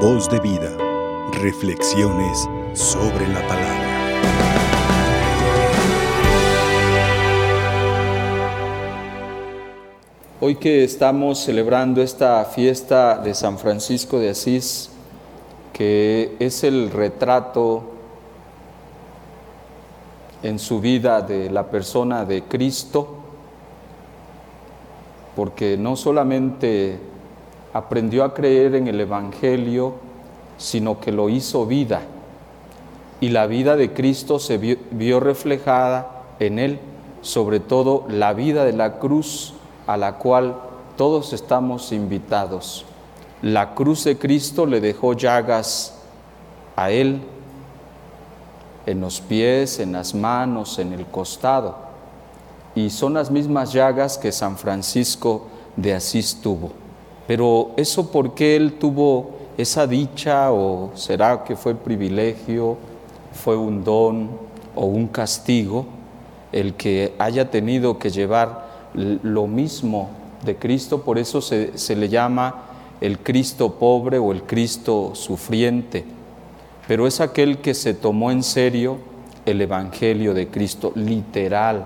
Voz de vida. Reflexiones sobre la palabra. Hoy que estamos celebrando esta fiesta de San Francisco de Asís, que es el retrato en su vida de la persona de Cristo, porque no solamente aprendió a creer en el Evangelio, sino que lo hizo vida. Y la vida de Cristo se vio, reflejada en él, sobre todo la vida de la cruz a la cual todos estamos invitados. La cruz de Cristo le dejó llagas a él en los pies, en las manos, en el costado. Y son las mismas llagas que San Francisco de Asís tuvo. Pero eso porque él tuvo esa dicha o será que fue privilegio, fue un don o un castigo el que haya tenido que llevar lo mismo de Cristo, por eso se, se le llama el Cristo pobre o el Cristo sufriente, pero es aquel que se tomó en serio el Evangelio de Cristo, literal,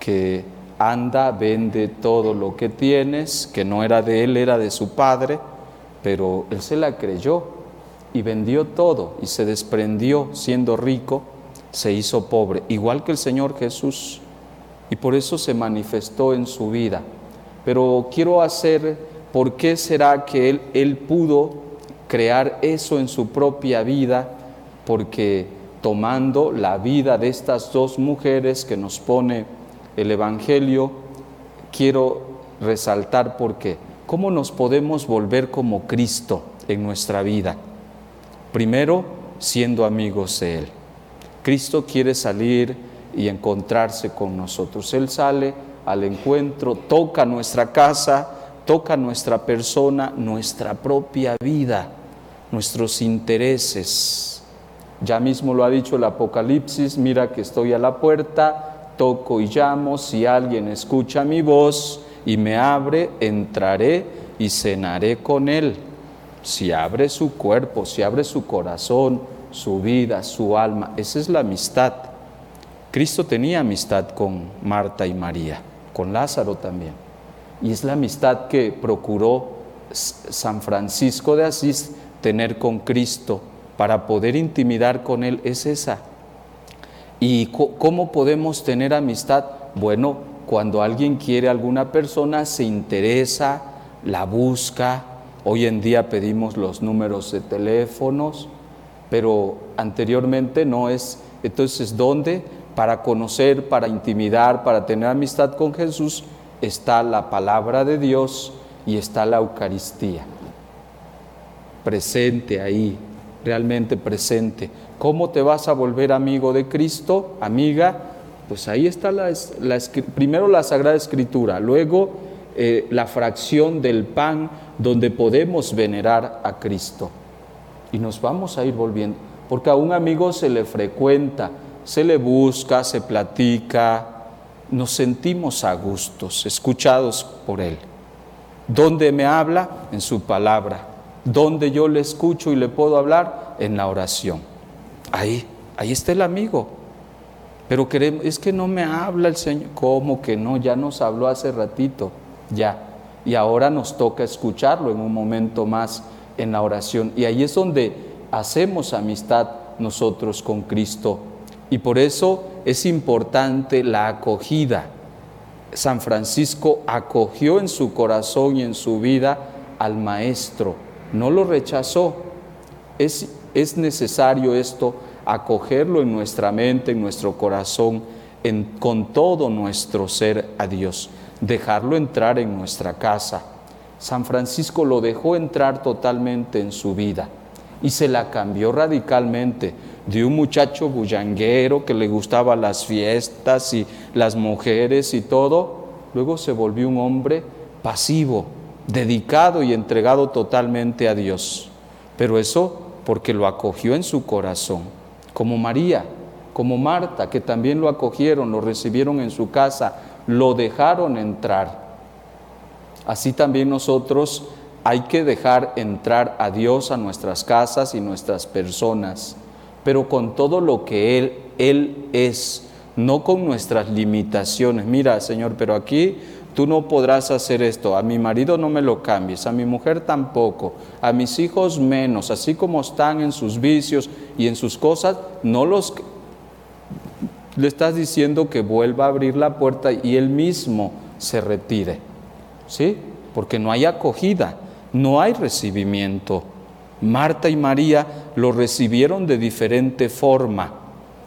que anda, vende todo lo que tienes, que no era de él, era de su padre, pero él se la creyó y vendió todo y se desprendió siendo rico, se hizo pobre, igual que el Señor Jesús, y por eso se manifestó en su vida. Pero quiero hacer, ¿por qué será que él, él pudo crear eso en su propia vida? Porque tomando la vida de estas dos mujeres que nos pone el Evangelio, quiero resaltar por qué. ¿Cómo nos podemos volver como Cristo en nuestra vida? Primero, siendo amigos de Él. Cristo quiere salir y encontrarse con nosotros. Él sale al encuentro, toca nuestra casa, toca nuestra persona, nuestra propia vida, nuestros intereses. Ya mismo lo ha dicho el Apocalipsis, mira que estoy a la puerta, toco y llamo, si alguien escucha mi voz y me abre, entraré y cenaré con él. Si abre su cuerpo, si abre su corazón, su vida, su alma, esa es la amistad. Cristo tenía amistad con Marta y María, con Lázaro también. Y es la amistad que procuró San Francisco de Asís tener con Cristo para poder intimidar con Él, es esa ¿Y cómo podemos tener amistad? Bueno, cuando alguien quiere a alguna persona, se interesa, la busca. Hoy en día pedimos los números de teléfonos, pero anteriormente no es. Entonces, ¿dónde? Para conocer, para intimidar, para tener amistad con Jesús, está la palabra de Dios y está la Eucaristía. Presente ahí, realmente presente. ¿Cómo te vas a volver amigo de Cristo, amiga? Pues ahí está la, primero la Sagrada Escritura, luego eh, la fracción del pan donde podemos venerar a Cristo. Y nos vamos a ir volviendo, porque a un amigo se le frecuenta, se le busca, se platica, nos sentimos a gustos, escuchados por Él. ¿Dónde me habla? En su palabra. ¿Dónde yo le escucho y le puedo hablar? En la oración. Ahí, ahí está el amigo. Pero queremos, es que no me habla el Señor. ¿Cómo que no? Ya nos habló hace ratito, ya. Y ahora nos toca escucharlo en un momento más en la oración. Y ahí es donde hacemos amistad nosotros con Cristo. Y por eso es importante la acogida. San Francisco acogió en su corazón y en su vida al Maestro, no lo rechazó. Es es necesario esto, acogerlo en nuestra mente, en nuestro corazón, con todo nuestro ser a Dios, dejarlo entrar en nuestra casa. San Francisco lo dejó entrar totalmente en su vida y se la cambió radicalmente de un muchacho bullanguero que le gustaba las fiestas y las mujeres y todo, luego se volvió un hombre pasivo, dedicado y entregado totalmente a Dios. Pero eso porque lo acogió en su corazón, como María, como Marta, que también lo acogieron, lo recibieron en su casa, lo dejaron entrar. Así también nosotros hay que dejar entrar a Dios a nuestras casas y nuestras personas, pero con todo lo que Él, Él es, no con nuestras limitaciones. Mira, Señor, pero aquí tú no podrás hacer esto, a mi marido no me lo cambies, a mi mujer tampoco, a mis hijos menos, así como están en sus vicios y en sus cosas, no los... Le estás diciendo que vuelva a abrir la puerta y él mismo se retire, ¿sí? Porque no hay acogida, no hay recibimiento. Marta y María lo recibieron de diferente forma.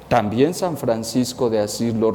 También San Francisco de Asís lo,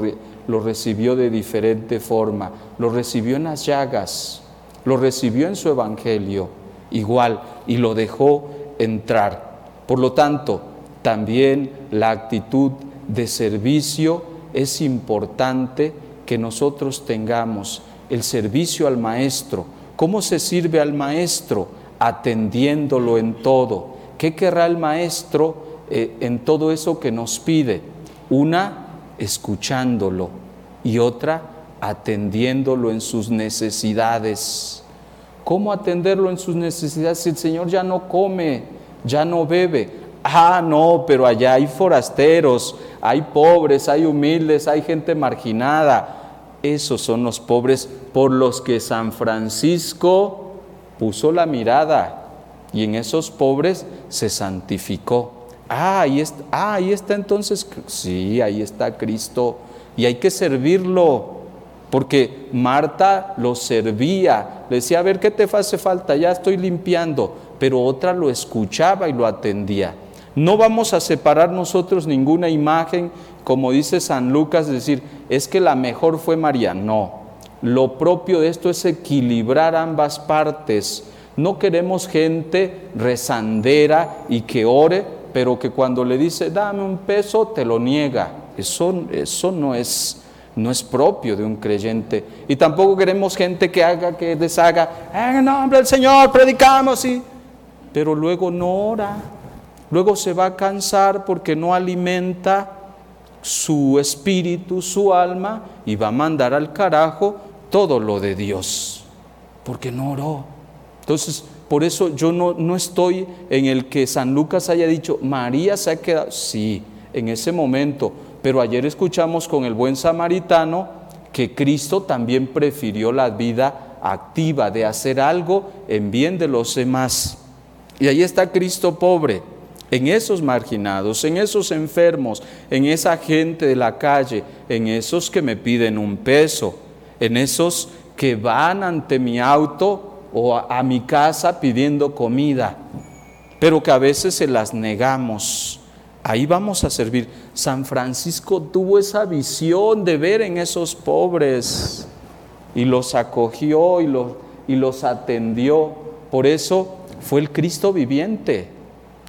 lo recibió de diferente forma, lo recibió en las llagas, lo recibió en su evangelio, igual, y lo dejó entrar. Por lo tanto, también la actitud de servicio es importante que nosotros tengamos el servicio al maestro. ¿Cómo se sirve al maestro? Atendiéndolo en todo. ¿Qué querrá el maestro eh, en todo eso que nos pide? Una, escuchándolo y otra atendiéndolo en sus necesidades. ¿Cómo atenderlo en sus necesidades si el Señor ya no come, ya no bebe? Ah, no, pero allá hay forasteros, hay pobres, hay humildes, hay gente marginada. Esos son los pobres por los que San Francisco puso la mirada y en esos pobres se santificó. Ah, ahí está, ah, ahí está entonces, sí, ahí está Cristo. Y hay que servirlo, porque Marta lo servía, le decía, a ver, ¿qué te hace falta? Ya estoy limpiando, pero otra lo escuchaba y lo atendía. No vamos a separar nosotros ninguna imagen, como dice San Lucas, decir, es que la mejor fue María. No, lo propio de esto es equilibrar ambas partes. No queremos gente rezandera y que ore, pero que cuando le dice, dame un peso, te lo niega. Eso, eso no, es, no es propio de un creyente. Y tampoco queremos gente que haga, que deshaga, en el nombre del Señor predicamos, y, pero luego no ora. Luego se va a cansar porque no alimenta su espíritu, su alma, y va a mandar al carajo todo lo de Dios, porque no oró. Entonces, por eso yo no, no estoy en el que San Lucas haya dicho, María se ha quedado, sí, en ese momento, pero ayer escuchamos con el buen samaritano que Cristo también prefirió la vida activa de hacer algo en bien de los demás. Y ahí está Cristo pobre, en esos marginados, en esos enfermos, en esa gente de la calle, en esos que me piden un peso, en esos que van ante mi auto o a, mi casa pidiendo comida, pero que a veces se las negamos. Ahí vamos a servir. San Francisco tuvo esa visión de ver en esos pobres y los acogió y los, y los atendió. Por eso fue el Cristo viviente,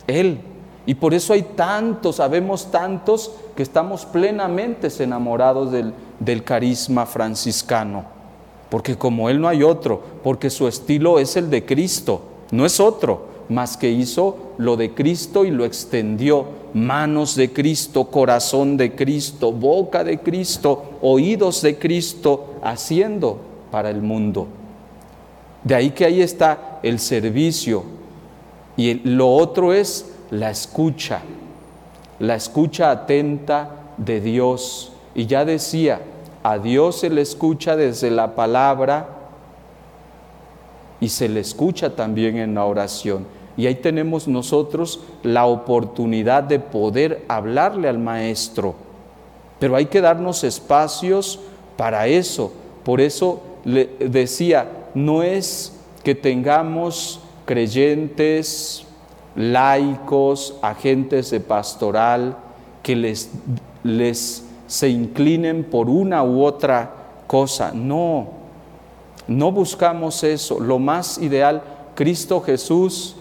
Él. Y por eso hay tantos, sabemos tantos, que estamos plenamente enamorados del, del carisma franciscano porque como Él no hay otro, porque su estilo es el de Cristo, no es otro, más que hizo lo de Cristo y lo extendió, manos de Cristo, corazón de Cristo, boca de Cristo, oídos de Cristo, haciendo para el mundo. De ahí que ahí está el servicio y lo otro es la escucha, la escucha atenta de Dios. Y ya decía, a Dios se le escucha desde la palabra y se le escucha también en la oración. Y ahí tenemos nosotros la oportunidad de poder hablarle al Maestro. Pero hay que darnos espacios para eso. Por eso le decía, no es que tengamos creyentes, laicos, agentes de pastoral, que les, les se inclinen por una u otra cosa. No, no buscamos eso. Lo más ideal, Cristo Jesús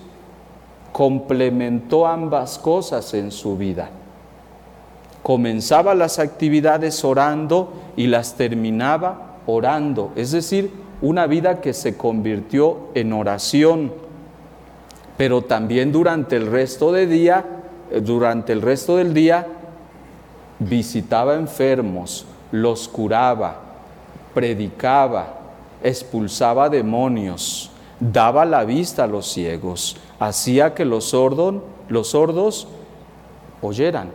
complementó ambas cosas en su vida. Comenzaba las actividades orando y las terminaba orando, es decir, una vida que se convirtió en oración. Pero también durante el resto del día, eh, durante el resto del día visitaba enfermos, los curaba, predicaba, expulsaba demonios, daba la vista a los ciegos, hacía que los, sordos, los sordos oyeran.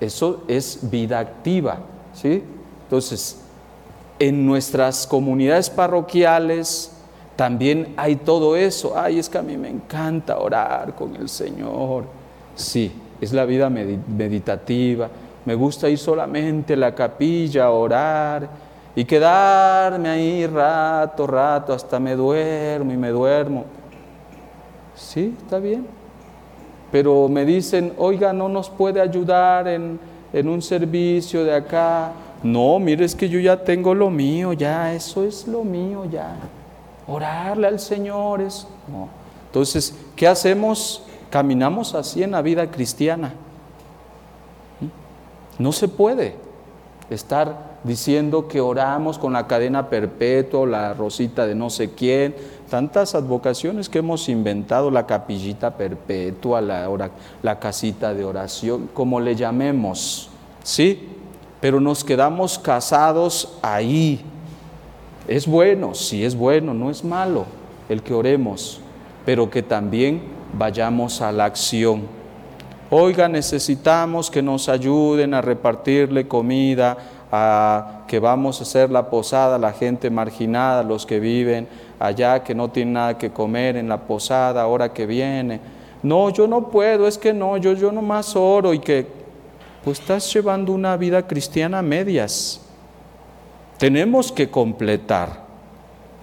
Eso es vida activa, ¿sí? Entonces, en nuestras comunidades parroquiales también hay todo eso. Ay, es que a mí me encanta orar con el Señor. Sí, es la vida meditativa. Me gusta ir solamente a la capilla a orar y quedarme ahí rato, rato, hasta me duermo y me duermo. Sí, está bien. Pero me dicen, oiga, no nos puede ayudar en, en un servicio de acá. No, mire, es que yo ya tengo lo mío, ya, eso es lo mío, ya. Orarle al Señor es. No. Entonces, ¿qué hacemos? Caminamos así en la vida cristiana. No se puede estar diciendo que oramos con la cadena perpetua, la rosita de no sé quién, tantas advocaciones que hemos inventado, la capillita perpetua, la, la casita de oración, como le llamemos, ¿sí? Pero nos quedamos casados ahí. Es bueno, sí es bueno, no es malo el que oremos, pero que también vayamos a la acción. Oiga, necesitamos que nos ayuden a repartirle comida a que vamos a hacer la posada a la gente marginada, los que viven allá, que no tienen nada que comer en la posada, ahora que viene. No, yo no puedo, es que no, yo, yo nomás oro y que, pues estás llevando una vida cristiana a medias. Tenemos que completar,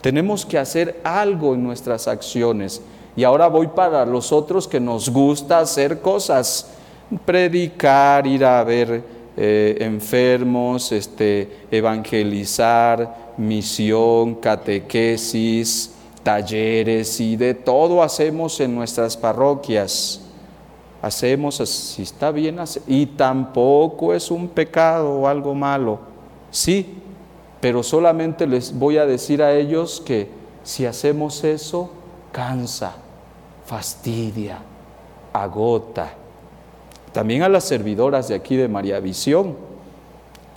tenemos que hacer algo en nuestras acciones. Y ahora voy para los otros que nos gusta hacer cosas, predicar, ir a ver eh, enfermos, este, evangelizar, misión, catequesis, talleres y de todo hacemos en nuestras parroquias. Hacemos, si está bien, y tampoco es un pecado o algo malo. Sí, pero solamente les voy a decir a ellos que si hacemos eso, cansa, fastidia, agota también a las servidoras de aquí de María Visión.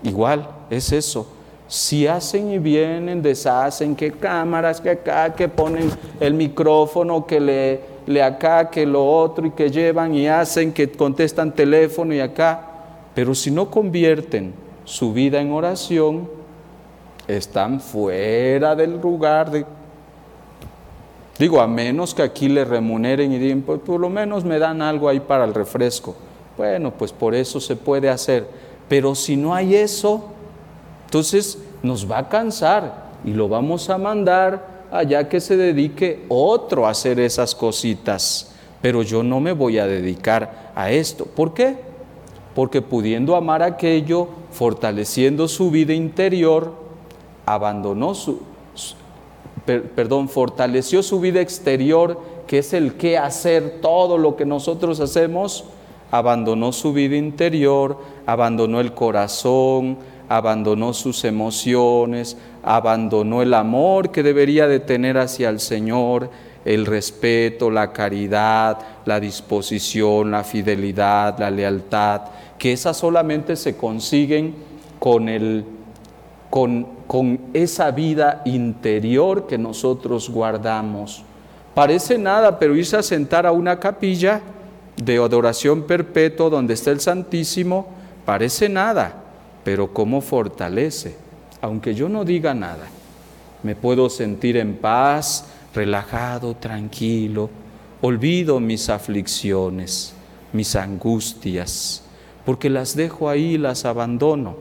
Igual, es eso. Si hacen y vienen, deshacen, que cámaras, que acá, que ponen el micrófono, que le, le acá, que lo otro, y que llevan y hacen, que contestan teléfono y acá. Pero si no convierten su vida en oración, están fuera del lugar de... Digo, a menos que aquí le remuneren y digan, pues por lo menos me dan algo ahí para el refresco. Bueno, pues por eso se puede hacer. Pero si no hay eso, entonces nos va a cansar y lo vamos a mandar allá que se dedique otro a hacer esas cositas. Pero yo no me voy a dedicar a esto. ¿Por qué? Porque pudiendo amar aquello, fortaleciendo su vida interior, abandonó su, perdón, fortaleció su vida exterior, que es el que hacer todo lo que nosotros hacemos, abandonó su vida interior, abandonó el corazón, abandonó sus emociones, abandonó el amor que debería de tener hacia el Señor, el respeto, la caridad, la disposición, la fidelidad, la lealtad, que esas solamente se consiguen con, el, con, con esa vida interior que nosotros guardamos. Parece nada, pero irse a sentar a una capilla, de adoración perpetua donde está el Santísimo parece nada, pero cómo fortalece. Aunque yo no diga nada, me puedo sentir en paz, relajado, tranquilo, olvido mis aflicciones, mis angustias, porque las dejo ahí, las abandono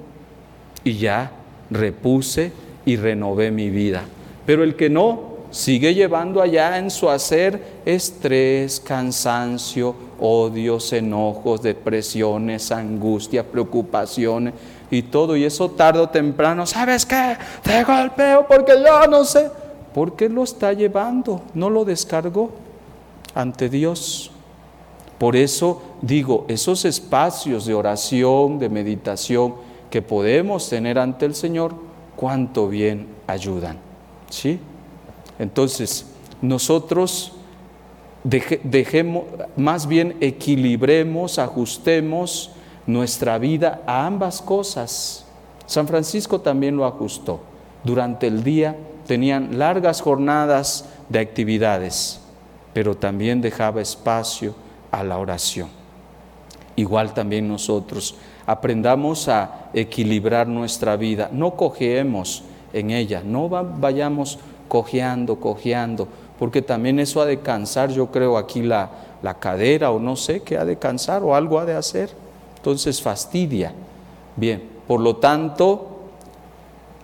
y ya repuse y renové mi vida. Pero el que no, sigue llevando allá en su hacer estrés, cansancio, odios, enojos, depresiones, angustia, preocupaciones y todo. Y eso tarde o temprano, ¿sabes qué? Te golpeo porque yo no sé. ¿Por qué lo está llevando? No lo descargó ante Dios. Por eso digo, esos espacios de oración, de meditación que podemos tener ante el Señor, cuánto bien ayudan. ¿Sí? Entonces, nosotros dejemos, más bien equilibremos, ajustemos nuestra vida a ambas cosas. San Francisco también lo ajustó. durante el día tenían largas jornadas de actividades, pero también dejaba espacio a la oración. Igual también nosotros aprendamos a equilibrar nuestra vida, no cojeemos en ella, no vayamos cojeando, cojeando, porque también eso ha de cansar, yo creo, aquí la, la cadera o no sé qué ha de cansar o algo ha de hacer. Entonces fastidia. Bien, por lo tanto,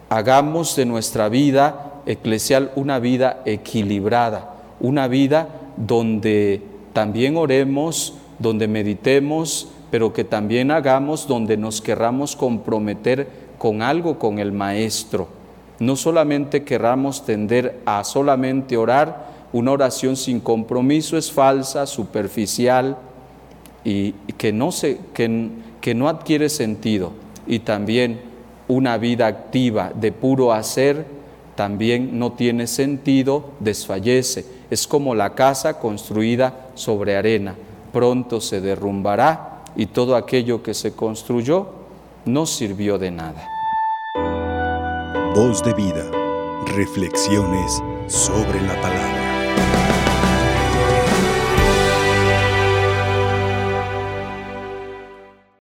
hagamos de nuestra vida eclesial una vida equilibrada, una vida donde también oremos, donde meditemos, pero que también hagamos donde nos querramos comprometer con algo con el Maestro. No solamente querramos tender a solamente orar, una oración sin compromiso es falsa, superficial y que no, se, que, que no adquiere sentido. Y también una vida activa de puro hacer también no tiene sentido, desfallece. Es como la casa construida sobre arena. Pronto se derrumbará y todo aquello que se construyó no sirvió de nada. Voz de vida. Reflexiones sobre la palabra.